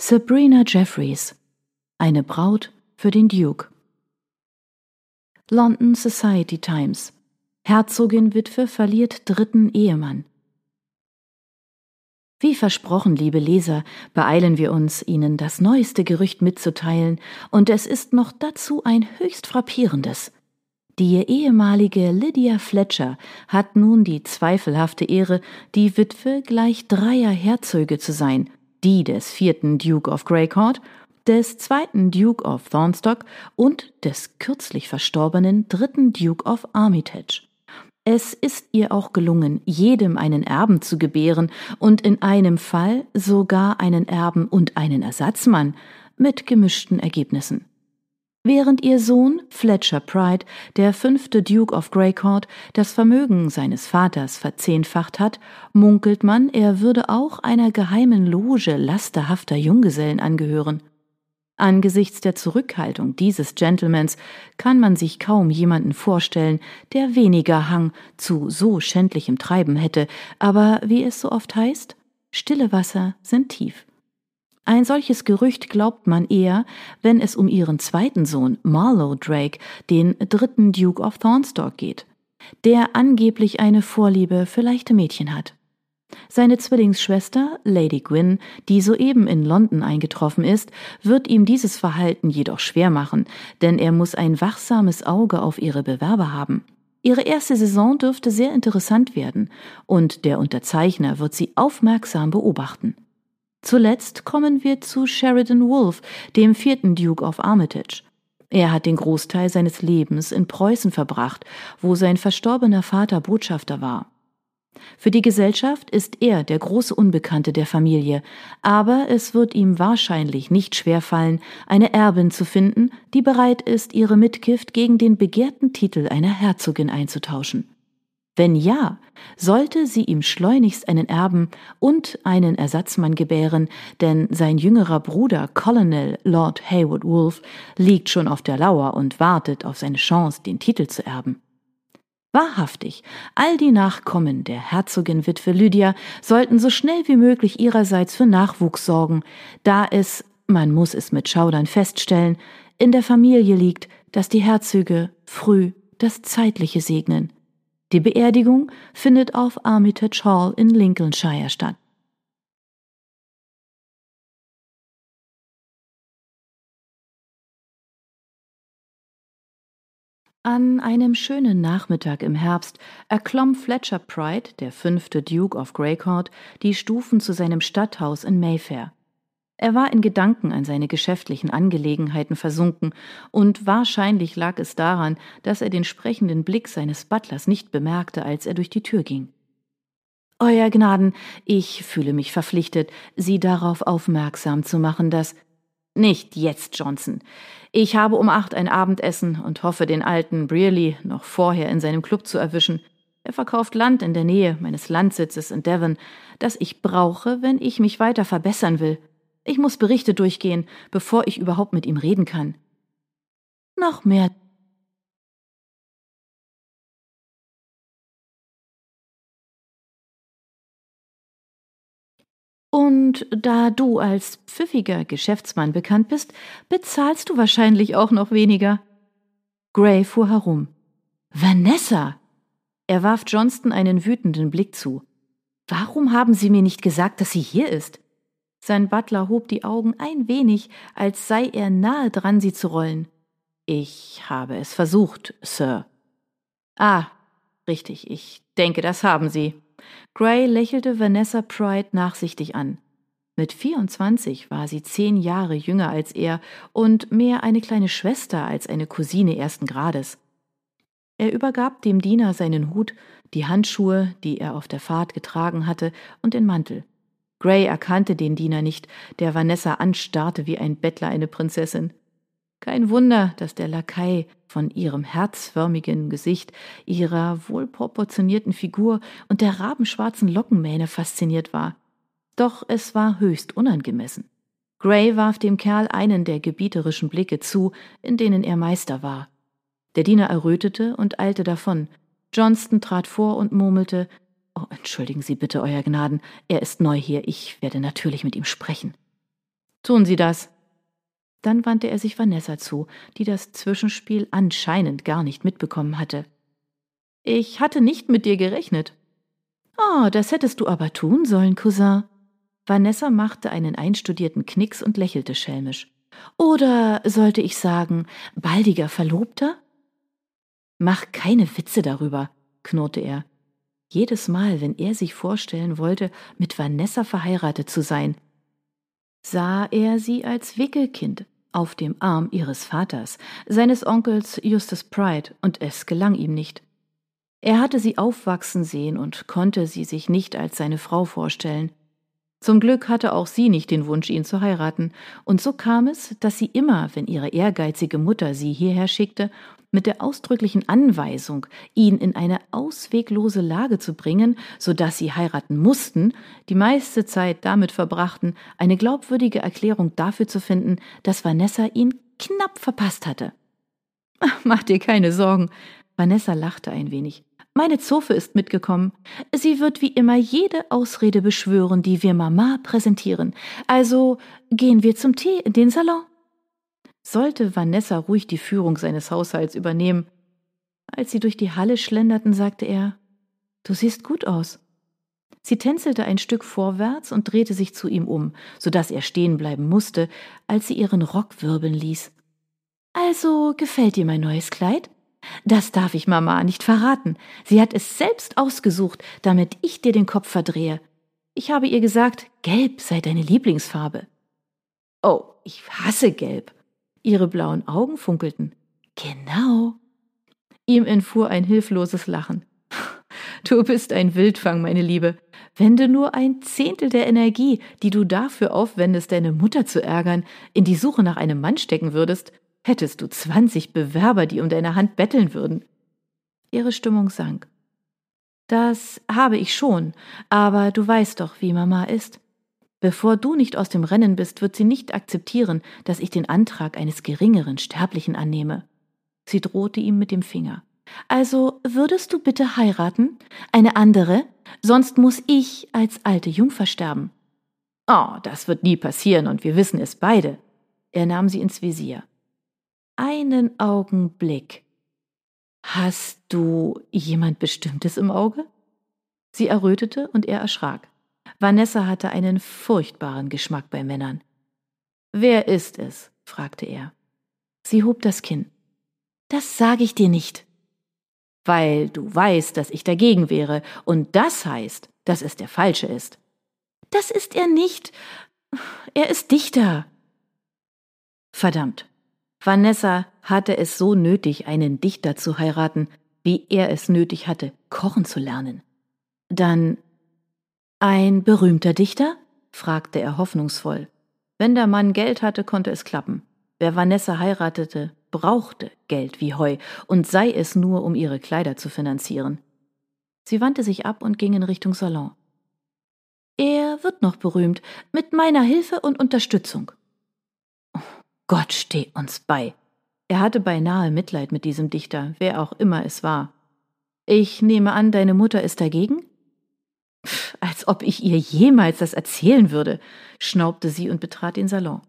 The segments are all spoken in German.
Sabrina Jeffries Eine Braut für den Duke. London Society Times. Herzogin Witwe verliert dritten Ehemann. Wie versprochen, liebe Leser, beeilen wir uns, Ihnen das neueste Gerücht mitzuteilen, und es ist noch dazu ein höchst frappierendes. Die ehemalige Lydia Fletcher hat nun die zweifelhafte Ehre, die Witwe gleich dreier Herzöge zu sein, die des vierten Duke of Greycourt, des zweiten Duke of Thornstock und des kürzlich verstorbenen dritten Duke of Armitage. Es ist ihr auch gelungen, jedem einen Erben zu gebären und in einem Fall sogar einen Erben und einen Ersatzmann mit gemischten Ergebnissen. Während ihr Sohn Fletcher Pride, der fünfte Duke of Greycourt, das Vermögen seines Vaters verzehnfacht hat, munkelt man, er würde auch einer geheimen Loge lasterhafter Junggesellen angehören. Angesichts der Zurückhaltung dieses Gentlemans kann man sich kaum jemanden vorstellen, der weniger Hang zu so schändlichem Treiben hätte, aber wie es so oft heißt, stille Wasser sind tief. Ein solches Gerücht glaubt man eher, wenn es um ihren zweiten Sohn Marlowe Drake, den dritten Duke of Thornstock geht, der angeblich eine Vorliebe für leichte Mädchen hat. Seine Zwillingsschwester, Lady Gwyn, die soeben in London eingetroffen ist, wird ihm dieses Verhalten jedoch schwer machen, denn er muss ein wachsames Auge auf ihre Bewerber haben. Ihre erste Saison dürfte sehr interessant werden, und der Unterzeichner wird sie aufmerksam beobachten. Zuletzt kommen wir zu Sheridan Wolfe, dem vierten Duke of Armitage. Er hat den Großteil seines Lebens in Preußen verbracht, wo sein verstorbener Vater Botschafter war. Für die Gesellschaft ist er der große Unbekannte der Familie, aber es wird ihm wahrscheinlich nicht schwerfallen, eine Erbin zu finden, die bereit ist, ihre Mitgift gegen den begehrten Titel einer Herzogin einzutauschen. Wenn ja, sollte sie ihm schleunigst einen Erben und einen Ersatzmann gebären, denn sein jüngerer Bruder Colonel Lord Haywood Wolfe liegt schon auf der Lauer und wartet auf seine Chance, den Titel zu erben. Wahrhaftig, all die Nachkommen der Herzogin Witwe Lydia sollten so schnell wie möglich ihrerseits für Nachwuchs sorgen, da es, man muss es mit Schaudern feststellen, in der Familie liegt, dass die Herzöge früh das Zeitliche segnen. Die Beerdigung findet auf Armitage Hall in Lincolnshire statt. An einem schönen Nachmittag im Herbst erklomm Fletcher Pride, der fünfte Duke of Greycourt, die Stufen zu seinem Stadthaus in Mayfair. Er war in Gedanken an seine geschäftlichen Angelegenheiten versunken, und wahrscheinlich lag es daran, dass er den sprechenden Blick seines Butlers nicht bemerkte, als er durch die Tür ging. Euer Gnaden, ich fühle mich verpflichtet, Sie darauf aufmerksam zu machen, dass nicht jetzt, Johnson. Ich habe um acht ein Abendessen und hoffe, den alten Brearley noch vorher in seinem Club zu erwischen. Er verkauft Land in der Nähe meines Landsitzes in Devon, das ich brauche, wenn ich mich weiter verbessern will. Ich muss Berichte durchgehen, bevor ich überhaupt mit ihm reden kann. Noch mehr Und da du als pfiffiger Geschäftsmann bekannt bist, bezahlst du wahrscheinlich auch noch weniger. Gray fuhr herum. Vanessa! Er warf Johnston einen wütenden Blick zu. Warum haben Sie mir nicht gesagt, dass sie hier ist? Sein Butler hob die Augen ein wenig, als sei er nahe dran, sie zu rollen. Ich habe es versucht, Sir. Ah, richtig, ich denke, das haben Sie. Gray lächelte Vanessa Pride nachsichtig an. Mit 24 war sie zehn Jahre jünger als er und mehr eine kleine Schwester als eine Cousine ersten Grades. Er übergab dem Diener seinen Hut, die Handschuhe, die er auf der Fahrt getragen hatte, und den Mantel. Gray erkannte den Diener nicht, der Vanessa anstarrte wie ein Bettler eine Prinzessin. Kein Wunder, dass der Lakai von ihrem herzförmigen Gesicht, ihrer wohlproportionierten Figur und der rabenschwarzen Lockenmähne fasziniert war. Doch es war höchst unangemessen. Gray warf dem Kerl einen der gebieterischen Blicke zu, in denen er Meister war. Der Diener errötete und eilte davon. Johnston trat vor und murmelte Oh, entschuldigen Sie bitte, Euer Gnaden, er ist neu hier, ich werde natürlich mit ihm sprechen. Tun Sie das. Dann wandte er sich Vanessa zu, die das Zwischenspiel anscheinend gar nicht mitbekommen hatte. Ich hatte nicht mit dir gerechnet. Oh, das hättest du aber tun sollen, Cousin. Vanessa machte einen einstudierten Knicks und lächelte schelmisch. Oder sollte ich sagen, baldiger Verlobter? Mach keine Witze darüber, knurrte er. Jedes Mal, wenn er sich vorstellen wollte, mit Vanessa verheiratet zu sein, sah er sie als Wickelkind auf dem Arm ihres Vaters, seines Onkels Justus Pride, und es gelang ihm nicht. Er hatte sie aufwachsen sehen und konnte sie sich nicht als seine Frau vorstellen. Zum Glück hatte auch sie nicht den Wunsch, ihn zu heiraten, und so kam es, dass sie immer, wenn ihre ehrgeizige Mutter sie hierher schickte, mit der ausdrücklichen Anweisung, ihn in eine ausweglose Lage zu bringen, so dass sie heiraten mussten, die meiste Zeit damit verbrachten, eine glaubwürdige Erklärung dafür zu finden, dass Vanessa ihn knapp verpasst hatte. Mach dir keine Sorgen. Vanessa lachte ein wenig. Meine Zofe ist mitgekommen. Sie wird wie immer jede Ausrede beschwören, die wir Mama präsentieren. Also gehen wir zum Tee in den Salon. Sollte Vanessa ruhig die Führung seines Haushalts übernehmen. Als sie durch die Halle schlenderten, sagte er Du siehst gut aus. Sie tänzelte ein Stück vorwärts und drehte sich zu ihm um, so dass er stehen bleiben musste, als sie ihren Rock wirbeln ließ. Also gefällt dir mein neues Kleid? Das darf ich Mama nicht verraten. Sie hat es selbst ausgesucht, damit ich dir den Kopf verdrehe. Ich habe ihr gesagt, Gelb sei deine Lieblingsfarbe. Oh, ich hasse Gelb. Ihre blauen Augen funkelten. Genau. Ihm entfuhr ein hilfloses Lachen. Du bist ein Wildfang, meine Liebe. Wenn du nur ein Zehntel der Energie, die du dafür aufwendest, deine Mutter zu ärgern, in die Suche nach einem Mann stecken würdest, hättest du zwanzig Bewerber, die um deine Hand betteln würden. Ihre Stimmung sank. Das habe ich schon, aber du weißt doch, wie Mama ist. Bevor du nicht aus dem Rennen bist, wird sie nicht akzeptieren, dass ich den Antrag eines geringeren Sterblichen annehme. Sie drohte ihm mit dem Finger. Also würdest du bitte heiraten? Eine andere? Sonst muss ich als alte Jungfer sterben. Oh, das wird nie passieren und wir wissen es beide. Er nahm sie ins Visier einen Augenblick. Hast du jemand Bestimmtes im Auge? Sie errötete und er erschrak. Vanessa hatte einen furchtbaren Geschmack bei Männern. Wer ist es? fragte er. Sie hob das Kinn. Das sage ich dir nicht. Weil du weißt, dass ich dagegen wäre, und das heißt, dass es der Falsche ist. Das ist er nicht. Er ist Dichter. Verdammt. Vanessa hatte es so nötig, einen Dichter zu heiraten, wie er es nötig hatte, kochen zu lernen. Dann ein berühmter Dichter? fragte er hoffnungsvoll. Wenn der Mann Geld hatte, konnte es klappen. Wer Vanessa heiratete, brauchte Geld wie Heu, und sei es nur, um ihre Kleider zu finanzieren. Sie wandte sich ab und ging in Richtung Salon. Er wird noch berühmt, mit meiner Hilfe und Unterstützung. Gott steh uns bei. Er hatte beinahe Mitleid mit diesem Dichter, wer auch immer es war. Ich nehme an, deine Mutter ist dagegen? Als ob ich ihr jemals das erzählen würde, schnaubte sie und betrat den Salon.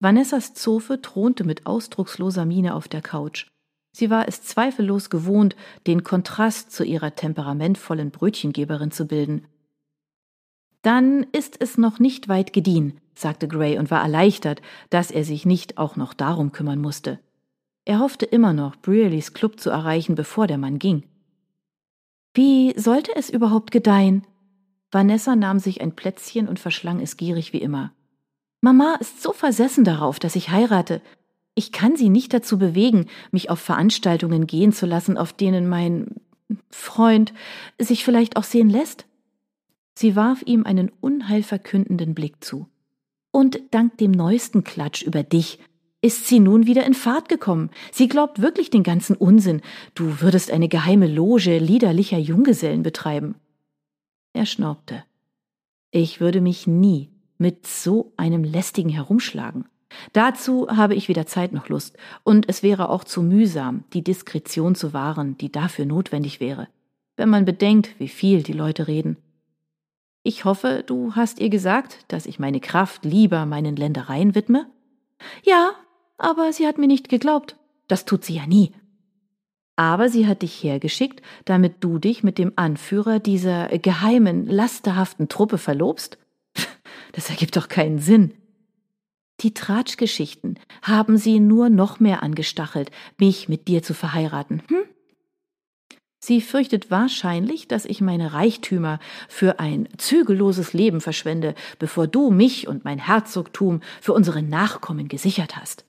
Vanessas Zofe thronte mit ausdrucksloser Miene auf der Couch. Sie war es zweifellos gewohnt, den Kontrast zu ihrer temperamentvollen Brötchengeberin zu bilden. Dann ist es noch nicht weit gediehen, sagte Gray und war erleichtert, dass er sich nicht auch noch darum kümmern musste. Er hoffte immer noch, Brearleys Club zu erreichen, bevor der Mann ging. Wie sollte es überhaupt gedeihen? Vanessa nahm sich ein Plätzchen und verschlang es gierig wie immer. Mama ist so versessen darauf, dass ich heirate. Ich kann sie nicht dazu bewegen, mich auf Veranstaltungen gehen zu lassen, auf denen mein Freund sich vielleicht auch sehen lässt. Sie warf ihm einen unheilverkündenden Blick zu. Und dank dem neuesten Klatsch über dich ist sie nun wieder in Fahrt gekommen. Sie glaubt wirklich den ganzen Unsinn. Du würdest eine geheime Loge liederlicher Junggesellen betreiben. Er schnaubte. Ich würde mich nie mit so einem lästigen herumschlagen. Dazu habe ich weder Zeit noch Lust, und es wäre auch zu mühsam, die Diskretion zu wahren, die dafür notwendig wäre, wenn man bedenkt, wie viel die Leute reden. Ich hoffe, du hast ihr gesagt, dass ich meine Kraft lieber meinen Ländereien widme? Ja, aber sie hat mir nicht geglaubt. Das tut sie ja nie. Aber sie hat dich hergeschickt, damit du dich mit dem Anführer dieser geheimen, lasterhaften Truppe verlobst? Das ergibt doch keinen Sinn. Die Tratschgeschichten haben sie nur noch mehr angestachelt, mich mit dir zu verheiraten. Hm? Sie fürchtet wahrscheinlich, dass ich meine Reichtümer für ein zügelloses Leben verschwende, bevor du mich und mein Herzogtum für unsere Nachkommen gesichert hast.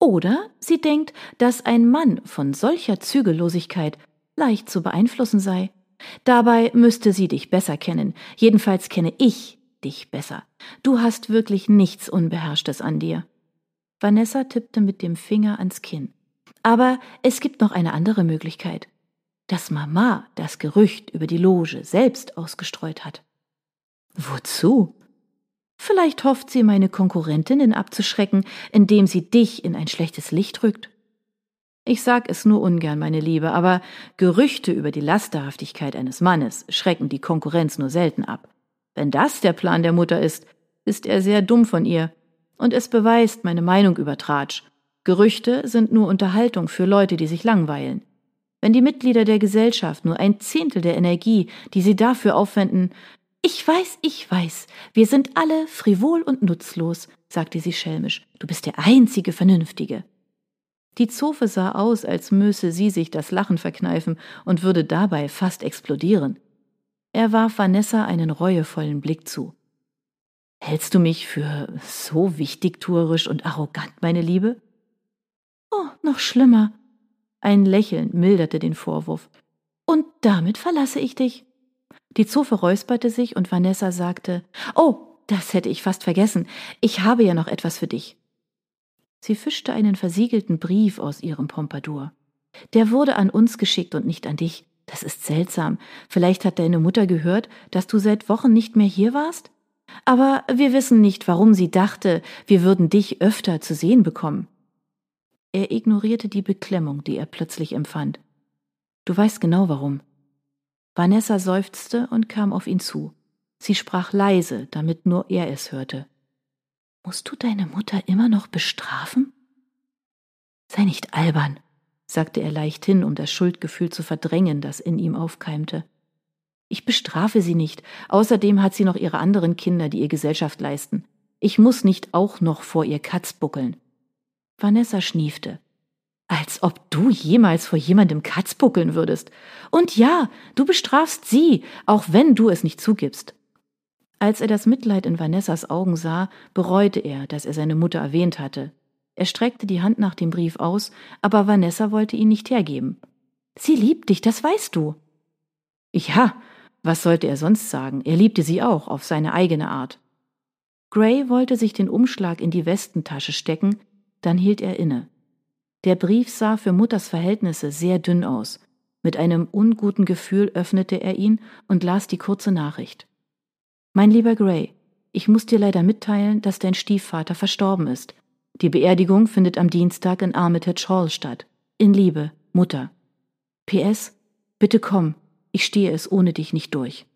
Oder sie denkt, dass ein Mann von solcher Zügellosigkeit leicht zu beeinflussen sei. Dabei müsste sie dich besser kennen, jedenfalls kenne ich dich besser. Du hast wirklich nichts Unbeherrschtes an dir. Vanessa tippte mit dem Finger ans Kinn. Aber es gibt noch eine andere Möglichkeit. Dass Mama das Gerücht über die Loge selbst ausgestreut hat. Wozu? Vielleicht hofft sie, meine Konkurrentinnen abzuschrecken, indem sie dich in ein schlechtes Licht rückt. Ich sag es nur ungern, meine Liebe, aber Gerüchte über die Lasterhaftigkeit eines Mannes schrecken die Konkurrenz nur selten ab. Wenn das der Plan der Mutter ist, ist er sehr dumm von ihr. Und es beweist meine Meinung über Tratsch. Gerüchte sind nur Unterhaltung für Leute, die sich langweilen. Wenn die Mitglieder der Gesellschaft nur ein Zehntel der Energie, die sie dafür aufwenden, ich weiß, ich weiß, wir sind alle frivol und nutzlos, sagte sie schelmisch. Du bist der einzige Vernünftige. Die Zofe sah aus, als müsse sie sich das Lachen verkneifen und würde dabei fast explodieren. Er warf Vanessa einen reuevollen Blick zu. Hältst du mich für so wichtigtuerisch und arrogant, meine Liebe? Oh, noch schlimmer. Ein Lächeln milderte den Vorwurf. Und damit verlasse ich dich. Die Zofe räusperte sich und Vanessa sagte, Oh, das hätte ich fast vergessen. Ich habe ja noch etwas für dich. Sie fischte einen versiegelten Brief aus ihrem Pompadour. Der wurde an uns geschickt und nicht an dich. Das ist seltsam. Vielleicht hat deine Mutter gehört, dass du seit Wochen nicht mehr hier warst? Aber wir wissen nicht, warum sie dachte, wir würden dich öfter zu sehen bekommen. Er ignorierte die Beklemmung, die er plötzlich empfand. Du weißt genau warum. Vanessa seufzte und kam auf ihn zu. Sie sprach leise, damit nur er es hörte. Musst du deine Mutter immer noch bestrafen? Sei nicht albern, sagte er leichthin, um das Schuldgefühl zu verdrängen, das in ihm aufkeimte. Ich bestrafe sie nicht. Außerdem hat sie noch ihre anderen Kinder, die ihr Gesellschaft leisten. Ich muss nicht auch noch vor ihr Katz buckeln. Vanessa schniefte. Als ob du jemals vor jemandem Katz buckeln würdest. Und ja, du bestrafst sie, auch wenn du es nicht zugibst. Als er das Mitleid in Vanessas Augen sah, bereute er, dass er seine Mutter erwähnt hatte. Er streckte die Hand nach dem Brief aus, aber Vanessa wollte ihn nicht hergeben. Sie liebt dich, das weißt du. Ja, was sollte er sonst sagen? Er liebte sie auch auf seine eigene Art. Gray wollte sich den Umschlag in die Westentasche stecken, dann hielt er inne. Der Brief sah für Mutters Verhältnisse sehr dünn aus. Mit einem unguten Gefühl öffnete er ihn und las die kurze Nachricht. Mein lieber Gray, ich muss dir leider mitteilen, dass dein Stiefvater verstorben ist. Die Beerdigung findet am Dienstag in Armitage Hall statt. In Liebe, Mutter. PS, bitte komm, ich stehe es ohne dich nicht durch.